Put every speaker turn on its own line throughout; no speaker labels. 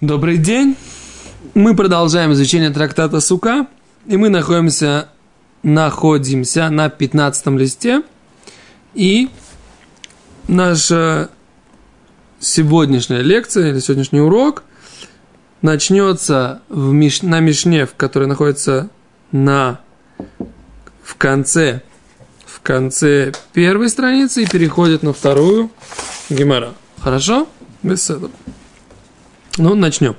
Добрый день. Мы продолжаем изучение трактата Сука, и мы находимся, находимся на 15 листе. И наша сегодняшняя лекция или сегодняшний урок начнется в Миш, на Мишне, в которой находится на, в конце, в конце первой страницы и переходит на вторую Гемора. Хорошо? Без этого. Ну, начнем.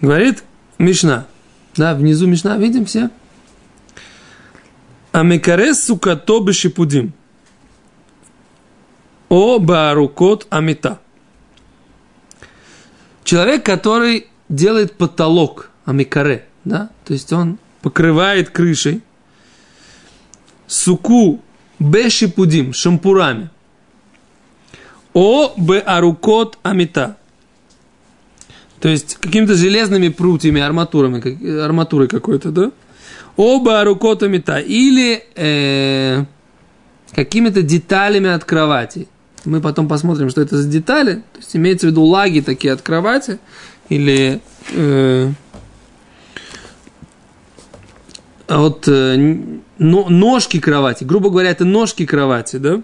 Говорит Мишна. Да, внизу Мишна, видим все? Амекарес сукато бешипудим. О барукот амита. Человек, который делает потолок амикаре, да, то есть он покрывает крышей суку бешипудим, шампурами. О беарукот амита. То есть какими-то железными прутьями, арматурами, как, арматурой какой-то, да? Оба рукотами та. Или э, какими-то деталями от кровати. Мы потом посмотрим, что это за детали. То есть имеется в виду лаги такие от кровати. Или э, от э, но, ножки кровати. Грубо говоря, это ножки кровати, да?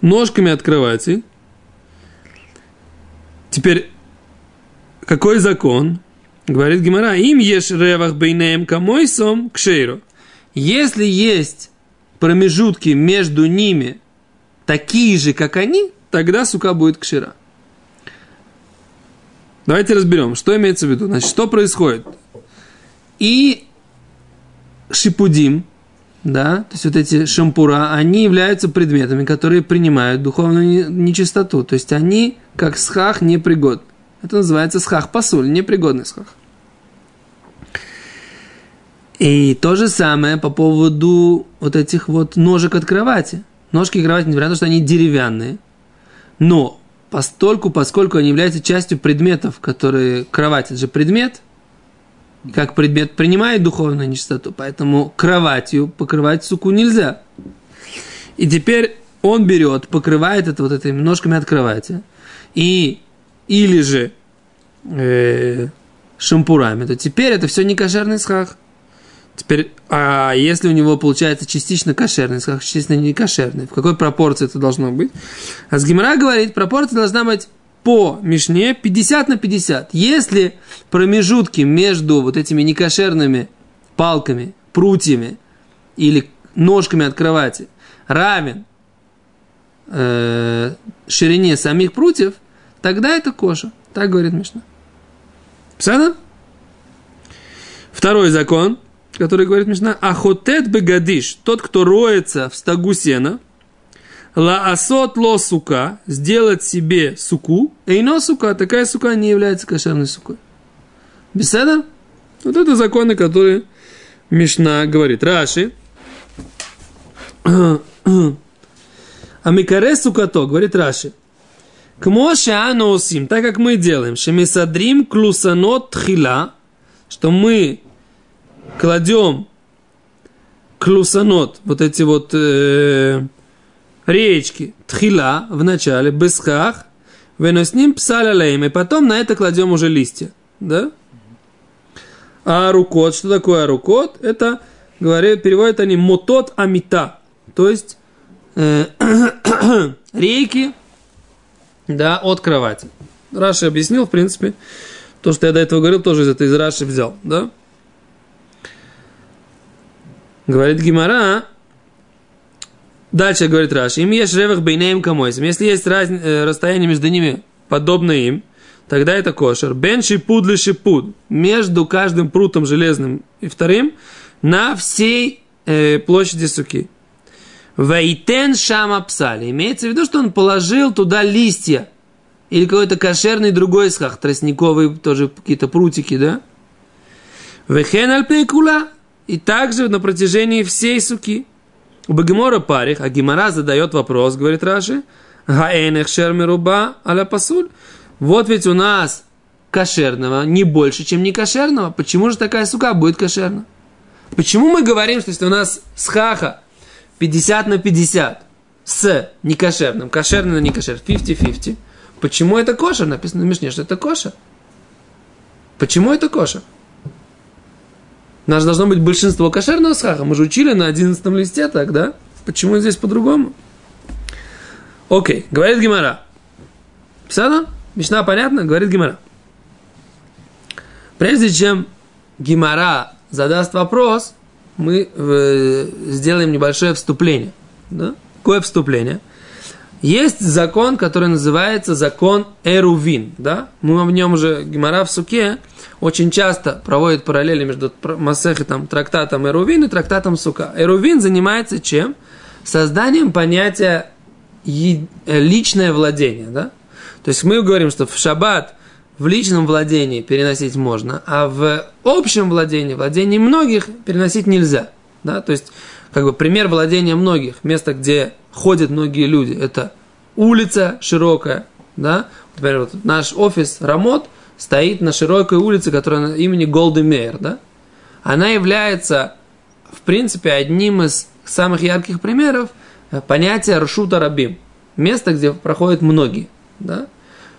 Ножками от кровати. Теперь, какой закон? Говорит Гимара, им ешь ревах бейнеем камойсом кшейру. Если есть промежутки между ними такие же, как они, тогда сука будет кшира. Давайте разберем, что имеется в виду. Значит, что происходит? И шипудим, да, то есть вот эти шампура, они являются предметами, которые принимают духовную нечистоту. То есть они, как схах, непригодны. Это называется схах пасуль, непригодный схах. И то же самое по поводу вот этих вот ножек от кровати. Ножки кровати, несмотря на то, что они деревянные, но постольку, поскольку они являются частью предметов, которые... Кровать – это же предмет – как предмет принимает духовную нечистоту, поэтому кроватью покрывать суку нельзя. И теперь он берет, покрывает это вот этими ножками от кровати, и или же э, шампурами, то теперь это все не кошерный схах. Теперь, а если у него получается частично кошерный схах, частично не кошерный, в какой пропорции это должно быть? А с Гимара говорит, пропорция должна быть по Мишне 50 на 50. Если промежутки между вот этими некошерными палками, прутьями или ножками от кровати равен э, ширине самих прутьев, тогда это коша. Так говорит Мишна. Псана? Второй закон, который говорит Мишна, ахотет бегадиш, тот, кто роется в стогу сена – Лаасот ло сука, сделать себе суку, эйно сука, такая сука не является кошерной сукой. Беседа? Вот это законы, которые Мишна говорит. Раши. Амикаре сукато, говорит Раши. К Моше аносим, так как мы делаем, шемисадрим клусанот тхила, что мы кладем клусанот, вот эти вот э, речки тхила в начале, бесхах, выносим псалялейм, и потом на это кладем уже листья. Да? А рукот, что такое рукот? Это, говорят, переводят они мотот амита, то есть э, рейки да, от кровати. Раши объяснил, в принципе, то, что я до этого говорил, тоже из этой из Раши взял, да? Говорит Гимара, Дальше говорит Раши, им есть ревах бейнеем камойсом. Если есть раз, э, расстояние между ними подобное им, тогда это кошер. Бен шипуд ли шипуд. Между каждым прутом железным и вторым на всей э, площади суки. Вейтен шама псали. Имеется в виду, что он положил туда листья. Или какой-то кошерный другой схах, тростниковый, тоже какие-то прутики, да? Вехен альпейкула. И также на протяжении всей суки. У Багимора парих, а Гимара задает вопрос, говорит Раши, Гаэнех шермируба аля пасуль. Вот ведь у нас кошерного не больше, чем не кошерного. Почему же такая сука будет кошерна? Почему мы говорим, что если у нас схаха 50 на 50 с некошерным, кошерным на некошер, 50-50, Почему это кошер? Написано в Мишне, что это кошер. Почему это кошер? У нас должно быть большинство кошерного схаха. Мы же учили на 11 листе так, да? Почему здесь по-другому? Окей, говорит Гимара. Писано? Мишна понятно? Говорит Гимара. Прежде чем Гимара задаст вопрос, мы э, сделаем небольшое вступление. Да? Какое вступление? Есть закон, который называется закон Эрувин. Да? Мы в нем уже, Гимара в Суке, очень часто проводит параллели между Масехетом, трактатом Эрувин и трактатом Сука. Эрувин занимается чем? Созданием понятия э, личное владение. Да? То есть мы говорим, что в шаббат в личном владении переносить можно, а в общем владении, владении многих переносить нельзя. Да? То есть, как бы пример владения многих, место, где ходят многие люди, это улица широкая, да, например, вот наш офис Рамот стоит на широкой улице, которая имени Голды Мейер, да, она является, в принципе, одним из самых ярких примеров понятия Ршута Рабим, место, где проходят многие, да,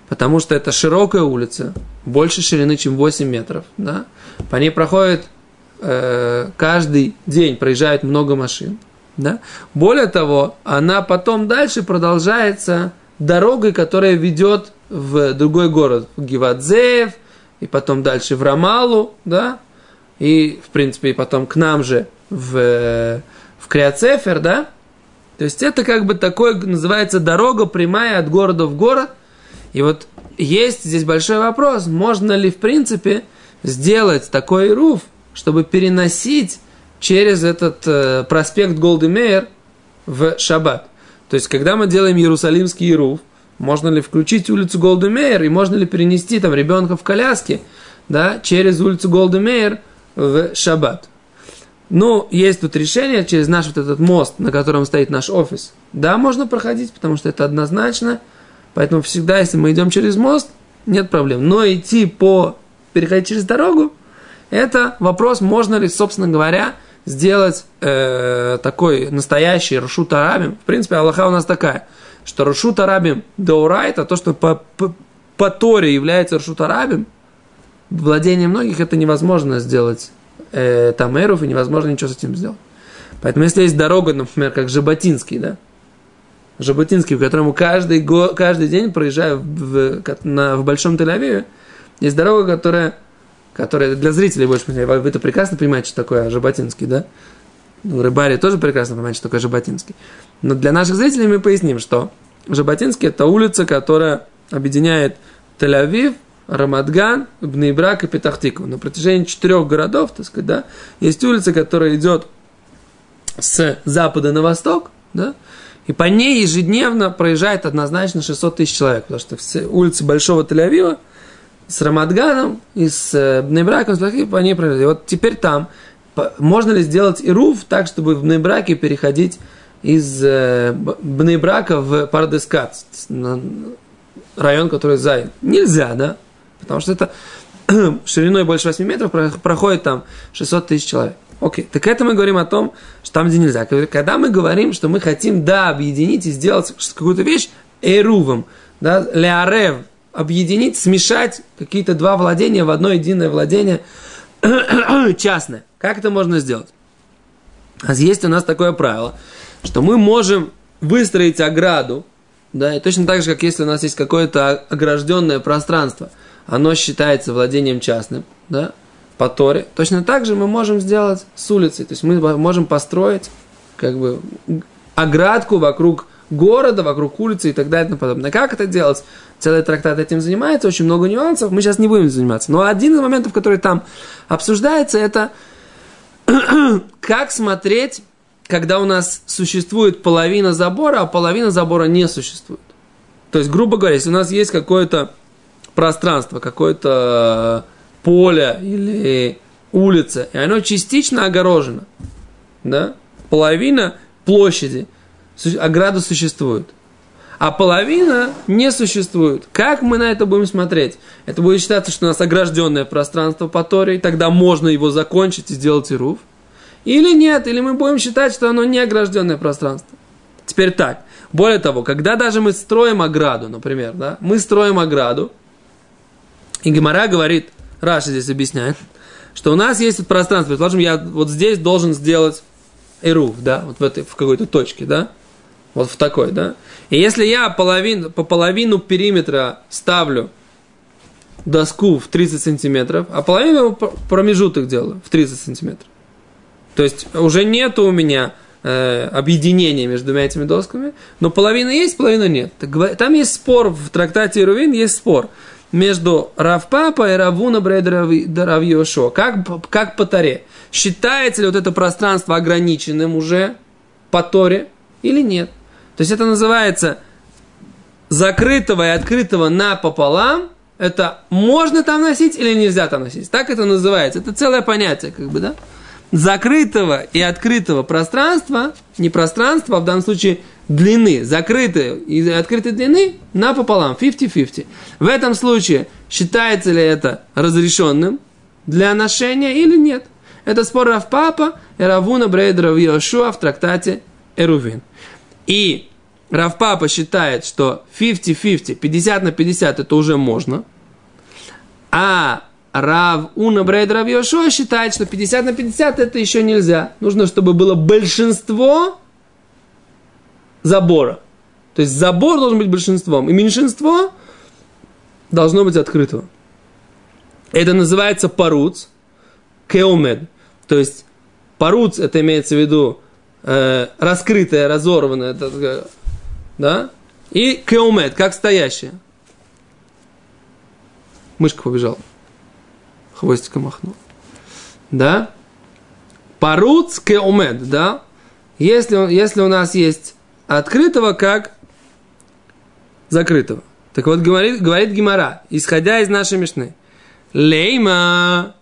потому что это широкая улица, больше ширины, чем 8 метров. Да? По ней проходит э, каждый день, проезжает много машин. Да? Более того, она потом дальше продолжается дорогой, которая ведет в другой город, в Гивадзеев, и потом дальше в Рамалу, да, и, в принципе, и потом к нам же в, в Криацефер, да. То есть это как бы такое, называется, дорога прямая от города в город – и вот есть здесь большой вопрос, можно ли в принципе сделать такой руф, чтобы переносить через этот э, проспект Голда Меир в Шаббат. То есть, когда мы делаем Иерусалимский эрув, можно ли включить улицу Голда Меир и можно ли перенести там ребенка в коляске да, через улицу Голда Меир в Шаббат. Ну, есть тут решение через наш вот этот мост, на котором стоит наш офис. Да, можно проходить, потому что это однозначно – Поэтому всегда, если мы идем через мост, нет проблем. Но идти по, переходить через дорогу, это вопрос, можно ли, собственно говоря, сделать э, такой настоящий Рушут Арабим. В принципе, Аллаха у нас такая, что Рушут Арабим Даурайта, то, что по, по, по Торе является Рушут Арабим, владение многих это невозможно сделать э, тамеров, и невозможно ничего с этим сделать. Поэтому, если есть дорога, например, как Жаботинский, да, Жаботинский, в котором каждый, го, каждый день проезжаю в, в, на, в Большом Тель-Авиве, есть дорога, которая, которая для зрителей больше, вы это прекрасно понимаете, что такое Жаботинский, да? Ну, рыбари тоже прекрасно понимают, что такое Жаботинский. Но для наших зрителей мы поясним, что Жаботинский – это улица, которая объединяет Тель-Авив, Рамадган, Бнейбрак и Петахтику. На протяжении четырех городов, так сказать, да, есть улица, которая идет с запада на восток, да, и по ней ежедневно проезжает однозначно 600 тысяч человек, потому что все улицы Большого Тель-Авива с Рамадганом и с э, Бнебраком, по ней проезжают. И вот теперь там можно ли сделать Ируф так, чтобы в Бнебраке переходить из э, Бнебрака в Пардескат, район, который занят? Нельзя, да? Потому что это шириной больше 8 метров проходит там 600 тысяч человек. Окей, так это мы говорим о том, что там, где нельзя. Когда мы говорим, что мы хотим, да, объединить и сделать какую-то вещь эрувом, да, леарев, объединить, смешать какие-то два владения в одно единое владение частное. Как это можно сделать? А есть у нас такое правило, что мы можем выстроить ограду, да, и точно так же, как если у нас есть какое-то огражденное пространство, оно считается владением частным, да, по Торе, точно так же мы можем сделать с улицей. То есть мы можем построить как бы оградку вокруг города, вокруг улицы и так далее и тому подобное. Как это делать? Целый трактат этим занимается, очень много нюансов, мы сейчас не будем заниматься. Но один из моментов, который там обсуждается, это как смотреть, когда у нас существует половина забора, а половина забора не существует. То есть, грубо говоря, если у нас есть какое-то пространство, какое-то поле или улица, и оно частично огорожено, да, половина площади, ограда существует, а половина не существует. Как мы на это будем смотреть? Это будет считаться, что у нас огражденное пространство по Торе, тогда можно его закончить и сделать ируф. Или нет, или мы будем считать, что оно не огражденное пространство. Теперь так, Более того, когда даже мы строим ограду, например, да, мы строим ограду, и Гемора говорит, Раша здесь объясняет, что у нас есть пространство, предположим, я вот здесь должен сделать эруф, да, вот в этой, в какой-то точке, да, вот в такой, да. И если я половин, по половину периметра ставлю доску в 30 сантиметров, а половину промежуток делаю в 30 сантиметров. То есть уже нет у меня э, объединения между двумя этими досками, но половина есть, половина нет. Там есть спор в трактате Ирувин, есть спор между Равпапа и Равуна Брейдеравьешо. Как, как по Таре. Считается ли вот это пространство ограниченным уже по Торе или нет? То есть это называется закрытого и открытого напополам. Это можно там носить или нельзя там носить. Так это называется. Это целое понятие, как бы, да? Закрытого и открытого пространства, не пространства, а в данном случае длины, закрытой и открытой длины напополам, 50-50. В этом случае считается ли это разрешенным для ношения или нет? Это спор Равпапа и Равуна Брейдера в Йошуа в трактате Эрувин. И Равпапа считает, что 50-50, 50 на 50 это уже можно. А Рав Уна Брейдера в Йошуа считает, что 50 на 50 это еще нельзя. Нужно, чтобы было большинство забора. То есть забор должен быть большинством, и меньшинство должно быть открытым. Это называется паруц, кеомед. То есть паруц, это имеется в виду э, раскрытое, разорванное, это, да? И кеомед, как стоящее. Мышка побежала. Хвостиком махнул. Да? Паруц кеомед, да? Если, если у нас есть открытого как закрытого. Так вот, говорит, говорит Гимара, исходя из нашей мешны. Лейма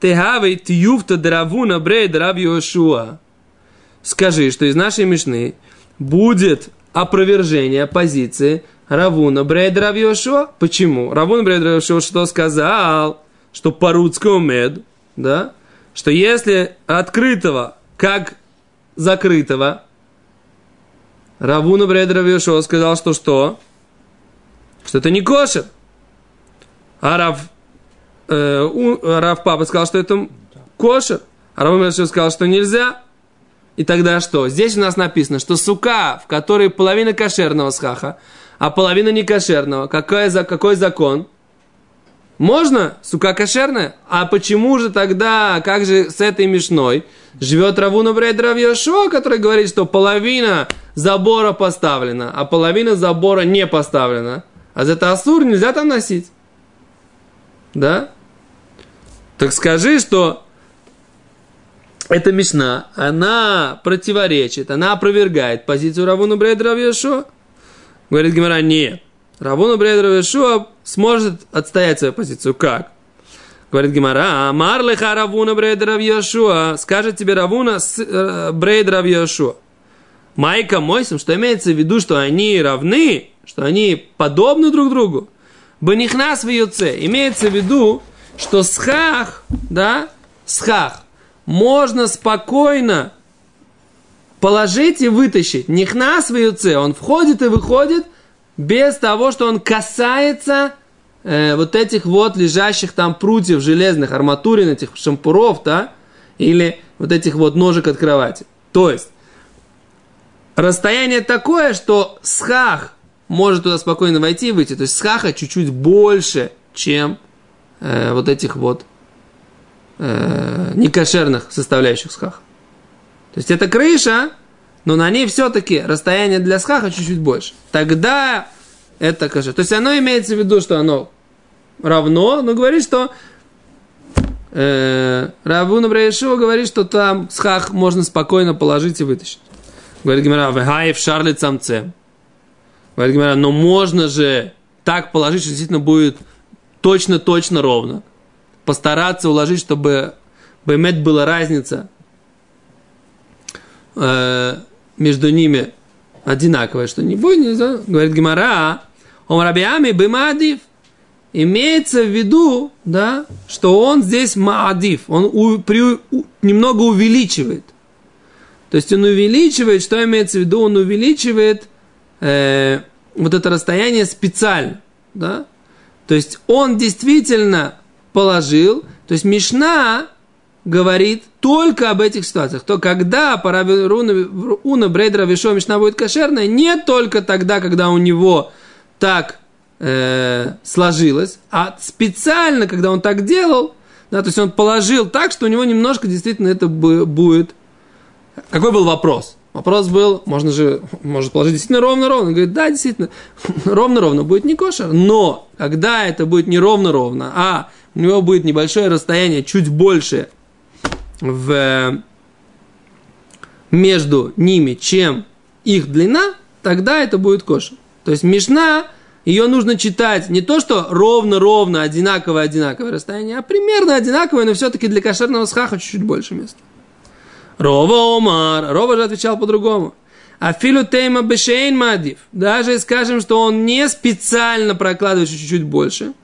техавей тюфта дравуна брейд раб Йошуа. Скажи, что из нашей мешны будет опровержение позиции Равуна Брейд. Почему? Равуна Брейд что сказал? Что по-русски мед, да? Что если открытого, как закрытого, Равуна Равьешо сказал, что что? Что это не кошер. А Рав, э, у, Рав Папа сказал, что это кошер. А Рав Равьешо сказал, что нельзя. И тогда что? Здесь у нас написано, что сука, в которой половина кошерного схаха, а половина не кошерного. Какой, за, какой закон? Можно? Сука кошерная? А почему же тогда, как же с этой мешной живет Равуна Брейд Рав Йошуа, который говорит, что половина забора поставлена, а половина забора не поставлена. А за это асур нельзя там носить. Да? Так скажи, что эта мишна, она противоречит, она опровергает позицию Рав Уна Брейд Рав Йошуа. Говорит Гемара, нет. Рав Уна Брейд Рав Йошуа сможет отстоять свою позицию. Как? Говорит Гемара, אמר לך Рав Уна Брейд Рав Йошуа. Скажет тебе Рав Уна э, Брейд Рав Йошуа. מאי כמותן, что имеется в виду, что они равны, что они подобны друг другу. Банихнас в. Имеется в виду, что схах, да, схах, можно спокойно положить и вытащить. Нихнас в Йоце. Он входит и выходит без того, что он касается э, вот этих вот лежащих там прутьев железных, арматурин, этих шампуров, да, или вот этих вот ножек от кровати. То есть, расстояние такое, что схах может туда спокойно войти и выйти. То есть схаха чуть-чуть больше, чем э, вот этих вот э, некошерных составляющих схаха. То есть это крыша, но на ней все-таки расстояние для схаха чуть-чуть больше. Тогда это кошер. То есть оно имеется в виду, что оно равно, но говорит, что э, Равуна Браешева говорит, что там схах можно спокойно положить и вытащить. Говорит Гимара, вегаев шарлит самце. Говорит Гимара, но можно же так положить, что действительно будет точно-точно ровно. Постараться уложить, чтобы Баймет была разница э, между ними одинаковая, что не будет, нельзя. Говорит Гимара, он рабиами бимадив. Имеется в виду, да, что он здесь маадив, он у, при, у, немного увеличивает – то есть он увеличивает, что имеется в виду? Он увеличивает э, вот это расстояние специально, да? То есть он действительно положил, то есть Мишна говорит только об этих ситуациях. То когда пара Брейдера Вишо Мишна будет кошерная, не только тогда, когда у него так э, сложилось, а специально, когда он так делал, да, то есть он положил так, что у него немножко действительно это будет. Какой был вопрос? Вопрос был, можно же, может положить действительно ровно-ровно. Он говорит, да, действительно, ровно-ровно будет не кошер, но когда это будет не ровно-ровно, а у него будет небольшое расстояние, чуть больше в, между ними, чем их длина, тогда это будет кошер. То есть Мишна, ее нужно читать не то, что ровно-ровно, одинаковое-одинаковое расстояние, а примерно одинаковое, но все-таки для кошерного схаха чуть-чуть больше места. Рова Омар. Рова же отвечал по-другому. А филу тейма бешейн мадив. Даже скажем, что он не специально прокладывает чуть-чуть больше.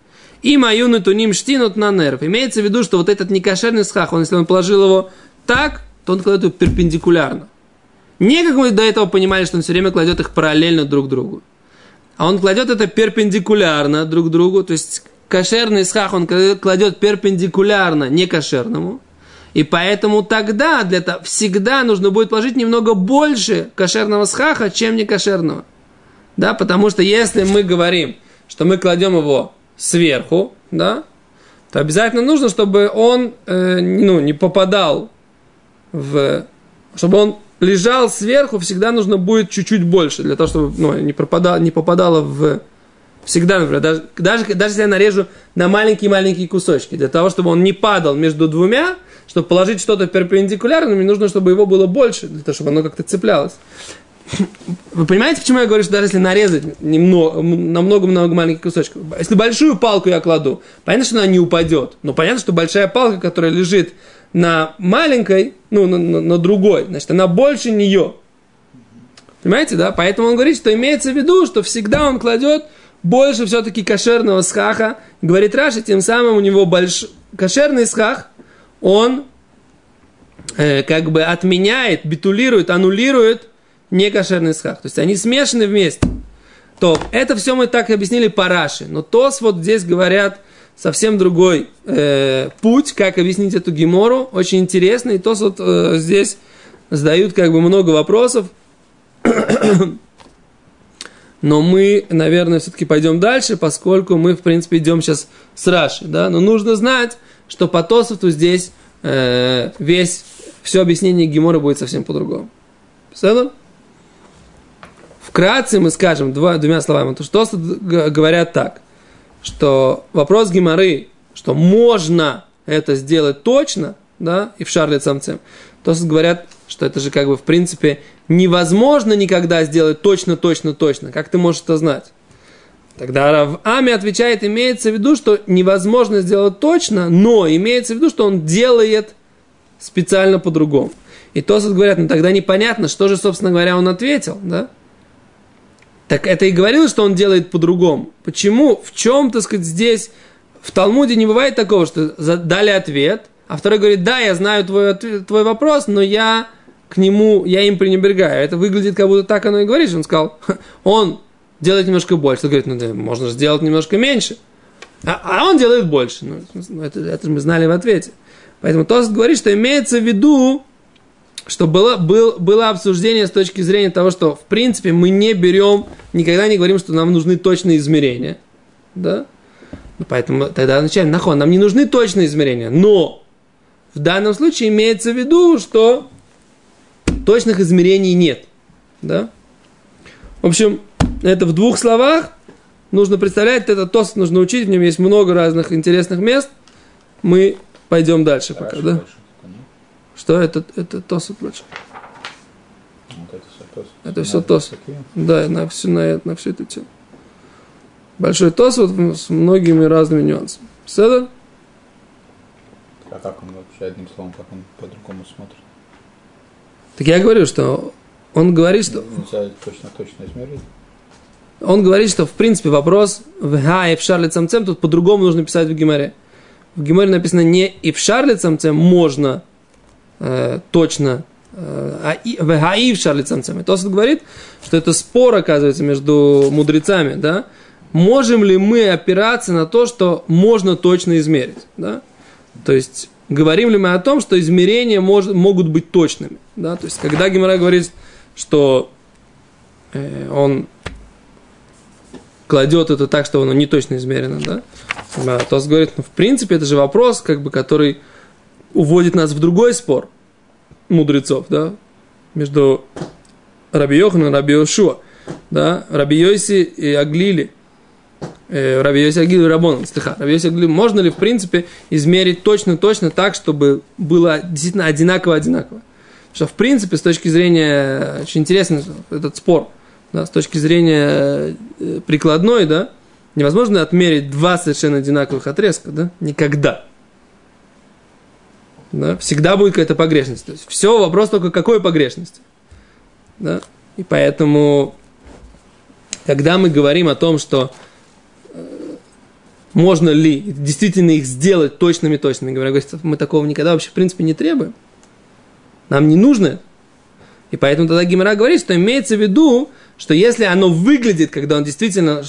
И мою натуним штинут на нерв. Имеется в виду, что вот этот некошерный схах, он, если он положил его так, то он кладет его перпендикулярно. Не как мы до этого понимали, что он все время кладет их параллельно друг другу. А он кладет это перпендикулярно друг другу. То есть кошерный схах он кладет перпендикулярно некошерному. И поэтому тогда для того, всегда нужно будет положить немного больше кошерного схаха, чем не кошерного. Да, потому что если мы говорим, что мы кладем его сверху, да, то обязательно нужно, чтобы он э, ну, не попадал в... Чтобы он лежал сверху, всегда нужно будет чуть-чуть больше, для того, чтобы ну, не, пропадало, не попадало в... Всегда, например, даже, даже, даже если я нарежу на маленькие-маленькие кусочки, для того, чтобы он не падал между двумя, чтобы положить что-то перпендикулярно, мне нужно, чтобы его было больше, для того, чтобы оно как-то цеплялось. Вы понимаете, почему я говорю, что даже если нарезать немного, на много-много маленьких кусочков, если большую палку я кладу, понятно, что она не упадет, но понятно, что большая палка, которая лежит на маленькой, ну, на, на, на другой, значит, она больше нее. Понимаете, да? Поэтому он говорит, что имеется в виду, что всегда он кладет больше все-таки кошерного схаха. Говорит Раши, тем самым у него больш... кошерный схах, он э, как бы отменяет, битулирует, аннулирует некошерный схах. То есть они смешаны вместе. То это все мы так объяснили по Раши. Но Тос вот здесь говорят совсем другой э, путь, как объяснить эту гемору. Очень интересно. И Тос вот э, здесь задают как бы много вопросов. Но мы, наверное, все-таки пойдем дальше, поскольку мы, в принципе, идем сейчас с Раши. Да? Но нужно знать, что по Тосоту здесь э, весь, все объяснение Гемора будет совсем по-другому. Все Вкратце мы скажем два, двумя словами, то что говорят так, что вопрос Геморы, что можно это сделать точно, да, и в шарле самцем, то говорят, что это же как бы в принципе невозможно никогда сделать точно, точно, точно. Как ты можешь это знать? Тогда Рав Ами отвечает, имеется в виду, что невозможно сделать точно, но имеется в виду, что он делает специально по-другому. И Тосот говорят, ну тогда непонятно, что же, собственно говоря, он ответил, да? Так это и говорилось, что он делает по-другому. Почему? В чем, так сказать, здесь в Талмуде не бывает такого, что дали ответ, а второй говорит, да, я знаю твой, твой вопрос, но я к нему, я им пренебрегаю. Это выглядит, как будто так оно и говорит. Он сказал, он делает немножко больше. Он говорит, ну да, можно сделать немножко меньше. А, а он делает больше. Ну, ну это, это мы знали в ответе. Поэтому Тост говорит, что имеется в виду, что было, был, было обсуждение с точки зрения того, что в принципе мы не берем, никогда не говорим, что нам нужны точные измерения. Да? Ну, поэтому тогда начали, нахон, нам не нужны точные измерения. Но в данном случае имеется в виду, что точных измерений нет. Да? В общем, это в двух словах. Нужно представлять, это тос нужно учить, в нем есть много разных интересных мест. Мы пойдем дальше пока, да? Что это? Это тос больше. это все тос. Да, на всю, на, на всю эту тему. Большой тос вот с многими разными нюансами. Седа?
А как он вообще, одним словом, как он по-другому смотрит?
Так я говорю, что он говорит, что...
Нельзя точно-точно измерить.
Он говорит, что в принципе вопрос в ха и в шарле цамцем тут по-другому нужно писать в Гимаре. В Гимаре написано не и в шарле цамцем можно э, точно Вегаив шарлицанцами. Тосфот говорит, что это спор, оказывается, между мудрецами, да, можем ли мы опираться на то, что можно точно измерить, да? То есть, говорим ли мы о том, что измерения мож, могут быть точными, да? То есть, когда Гимара говорит, что э, он кладет это так, что оно не точно измерено, да? Тос говорит, ну, в принципе, это же вопрос, как бы, который уводит нас в другой спор мудрецов, да, между Раби Йоханом и Раби Йошуа, да, Раби Йоси и Аглили, э, Раби Йоси Аглили и Рабоном, слыха, Раби Йоси Аглили, можно ли, в принципе, измерить точно-точно так, чтобы было действительно одинаково-одинаково? Что, в принципе, с точки зрения, очень интересный этот спор, да, с точки зрения э, прикладной, да, невозможно отмерить два совершенно одинаковых отрезка, да, никогда. Да, всегда будет какая-то погрешность. То есть все вопрос только какой погрешности. Да? И поэтому, когда мы говорим о том, что э, можно ли действительно их сделать точными-точными, говоря, мы такого никогда вообще в принципе не требуем. Нам не нужно. И поэтому тогда Гимара говорит, что имеется в виду, что если оно выглядит, когда он действительно,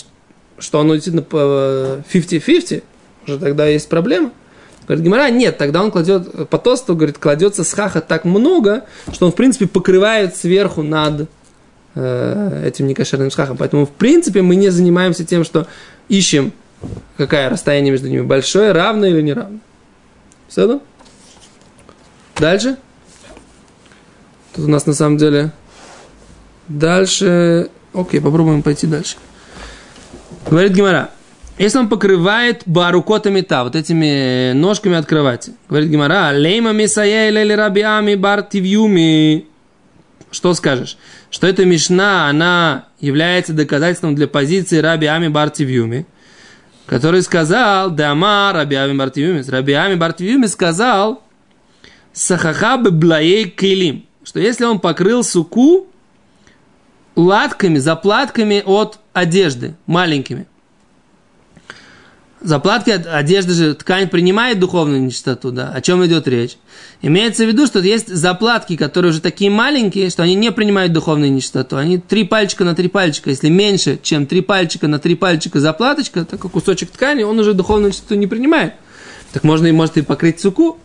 что оно действительно 50-50, уже тогда есть проблема. Говорит Гимара, нет, тогда он кладет, по тосту, говорит, кладется с хаха так много, что он, в принципе, покрывает сверху над э, этим некошерным схахом. Поэтому, в принципе, мы не занимаемся тем, что ищем, какое расстояние между ними, большое, равное или неравное. Все, да? Дальше. Тут у нас, на самом деле, дальше... Окей, попробуем пойти дальше. Говорит Гимара. Если он покрывает барукотами та, вот этими ножками от кровати. Говорит Гимара, лейма мисая или рабиами бартивюми. Что скажешь? Что эта мишна, она является доказательством для позиции раби Ами Бартивюми, который сказал, Дама раби Ами Бартивюми, раби Ами Бартивюми сказал, Сахаха блаей килим, что если он покрыл суку латками, заплатками от одежды, маленькими – Заплатки одежды же, ткань принимает духовную нечистоту, да? О чем идет речь? Имеется в виду, что есть заплатки, которые уже такие маленькие, что они не принимают духовную нечистоту. Они три пальчика на три пальчика. Если меньше, чем три пальчика на три пальчика заплаточка, такой кусочек ткани, он уже духовную нечистоту не принимает. Так можно и может и покрыть суку.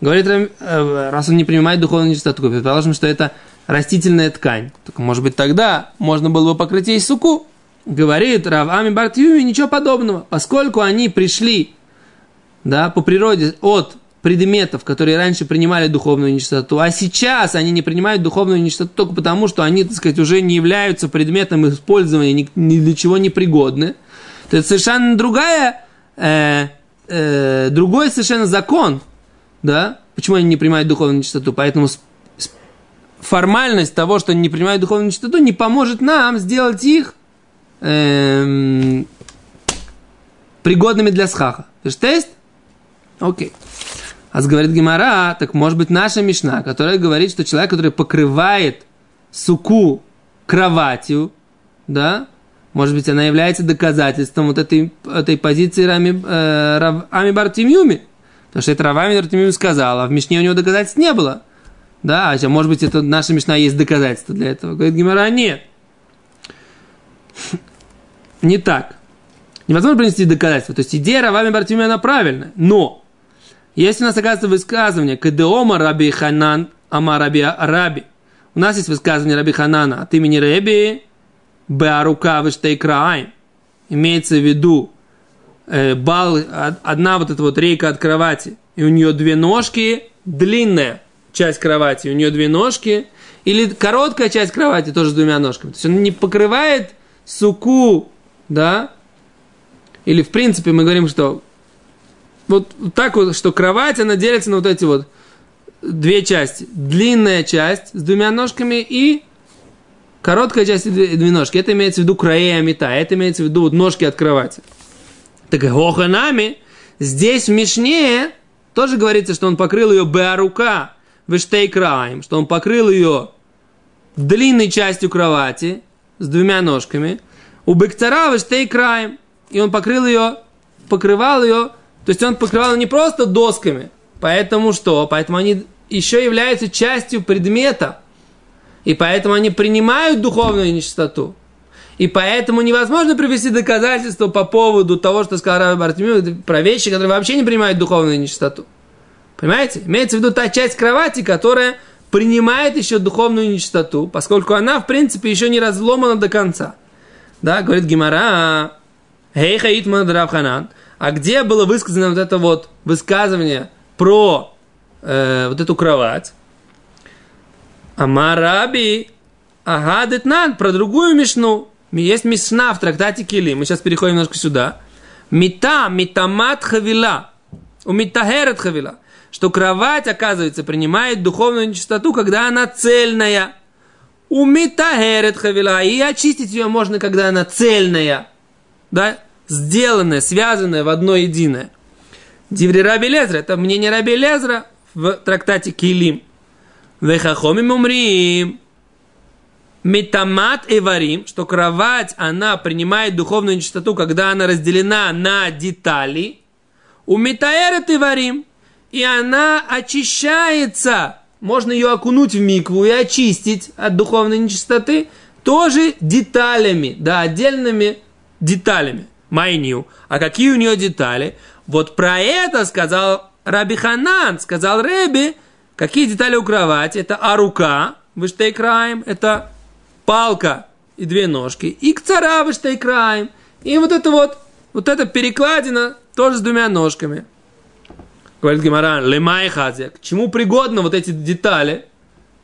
Говорит, э, раз он не принимает духовную нечистоту, предположим, что это растительная ткань. Так может быть тогда можно было бы покрыть ей суку. Говорит Рав Ами Бартиюми ничего подобного, поскольку они пришли да, по природе от предметов, которые раньше принимали духовную нечистоту, а сейчас они не принимают духовную нечистоту только потому, что они, так сказать, уже не являются предметом использования, ни, ни для чего не пригодны, то это совершенно другая, э, э, другой совершенно закон, да, почему они не принимают духовную нечистоту, поэтому формальность того, что они не принимают духовную нечистоту, не поможет нам сделать их эм, пригодными для схаха. Тест? Окей. А говорит Гимара, так может быть наша мешна, которая говорит, что человек, который покрывает суку кроватью, да, может быть, она является доказательством вот этой, этой позиции Рами, э, Рав, Ами Бартимюми. Потому что это Равами Бартимюми сказал, а в Мишне у него доказательств не было. Да, а может быть, это наша Мишна есть доказательство для этого. Говорит Гимара, нет не так. Невозможно принести доказательства. То есть идея Равами Бартиме, она правильная. Но, если у нас оказывается высказывание Кадеома Раби Ханан Ама Раби Раби, у нас есть высказывание Раби Ханана от имени Раби Беарука Виштейкрайм. Имеется в виду э, бал, одна вот эта вот рейка от кровати, и у нее две ножки, длинная часть кровати, у нее две ножки, или короткая часть кровати тоже с двумя ножками. То есть он не покрывает суку да, или в принципе мы говорим, что вот так вот, что кровать, она делится на вот эти вот две части. Длинная часть с двумя ножками и короткая часть и две ножки. Это имеется в виду краея мета, это имеется в виду вот ножки от кровати. Так гоханами здесь в Мишне тоже говорится, что он покрыл ее беарука вештейкраем, что он покрыл ее длинной частью кровати с двумя ножками, у Бектара штей краем. И он покрыл ее, покрывал ее, то есть он покрывал не просто досками, поэтому что? Поэтому они еще являются частью предмета, и поэтому они принимают духовную нечистоту. И поэтому невозможно привести доказательства по поводу того, что сказал Раби Бартимю, про вещи, которые вообще не принимают духовную нечистоту. Понимаете? Имеется в виду та часть кровати, которая принимает еще духовную нечистоту, поскольку она, в принципе, еще не разломана до конца. Да, говорит Гимара, Хей хаит Ханан. А где было высказано вот это вот высказывание про э, вот эту кровать? Амараби Агадетнан, про другую мишну. Есть мишна в трактате Кили. Мы сейчас переходим немножко сюда. Мита, митамат хавила. У митахерет хавила. Что кровать, оказывается, принимает духовную нечистоту, когда она цельная. У митахерет хавила. И очистить ее можно, когда она цельная. Да? Сделанная, связанная в одно единое. Диври Раби Лезра. Это мнение Раби Лезра в трактате Килим. Вехахомим умрим. Метамат эварим, что кровать, она принимает духовную нечистоту, когда она разделена на детали. У метаэрет эварим, и она очищается. Можно ее окунуть в микву и очистить от духовной нечистоты тоже деталями, да, отдельными деталями. Майню. А какие у нее детали? Вот про это сказал Раби Ханан, сказал Рэби, какие детали у кровати. Это арука, выштейкраем, это палка и две ножки, и к царавыштай краем. И вот это вот, вот эта перекладина тоже с двумя ножками. Говорит Гимаран, лемай хазия. К чему пригодны вот эти детали,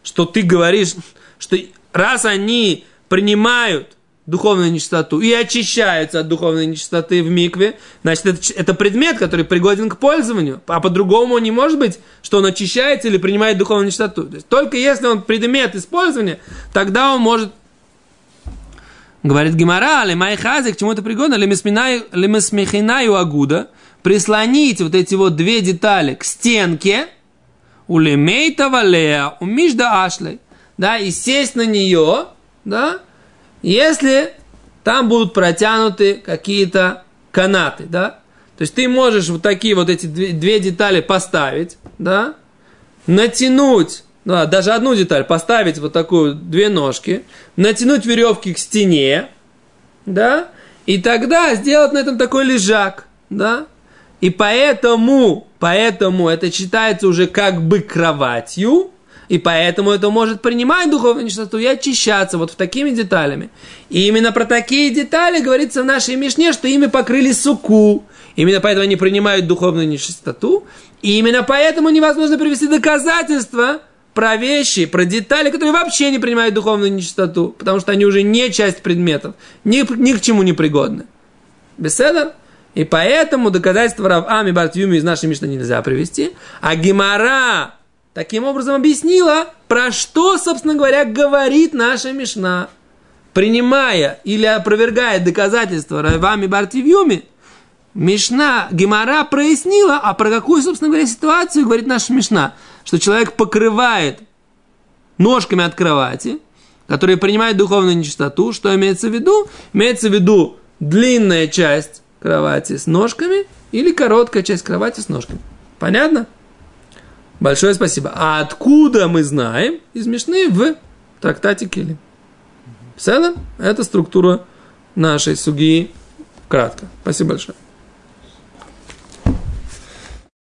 что ты говоришь, что раз они принимают духовную нечистоту и очищаются от духовной нечистоты в микве, значит, это, это предмет, который пригоден к пользованию. А по-другому не может быть, что он очищается или принимает духовную нечистоту. То есть, только если он предмет использования, тогда он может Говорит Гимара, лимай хази, к чему это пригодно? Лимесмехинаю агуда, прислонить вот эти вот две детали к стенке, у лемейта валея, у мижда ашлей, да, и сесть на нее, да, если там будут протянуты какие-то канаты, да, то есть ты можешь вот такие вот эти две, две детали поставить, да, натянуть, да, даже одну деталь, поставить вот такую, две ножки, натянуть веревки к стене, да, и тогда сделать на этом такой лежак, да, и поэтому, поэтому это считается уже как бы кроватью, и поэтому это может принимать духовную нечистоту и очищаться вот в такими деталями. И именно про такие детали говорится в нашей Мишне, что ими покрыли суку. Именно поэтому они принимают духовную нечистоту. И именно поэтому невозможно привести доказательства про вещи, про детали, которые вообще не принимают духовную нечистоту, потому что они уже не часть предметов, ни, ни к чему не пригодны. Беседа? И поэтому доказательства Равами Бартюми из нашей Мишны нельзя привести. А Гимара таким образом объяснила, про что, собственно говоря, говорит наша Мишна. Принимая или опровергая доказательства Равами Бартивьюми, Мишна Гемара прояснила, а про какую, собственно говоря, ситуацию говорит наша Мишна, что человек покрывает ножками от кровати, которые принимают духовную нечистоту, что имеется в виду? Имеется в виду длинная часть кровати с ножками или короткая часть кровати с ножками. Понятно? Большое спасибо. А откуда мы знаем? Из Мишны в трактате Кили. Все Это структура нашей суги. Кратко. Спасибо большое.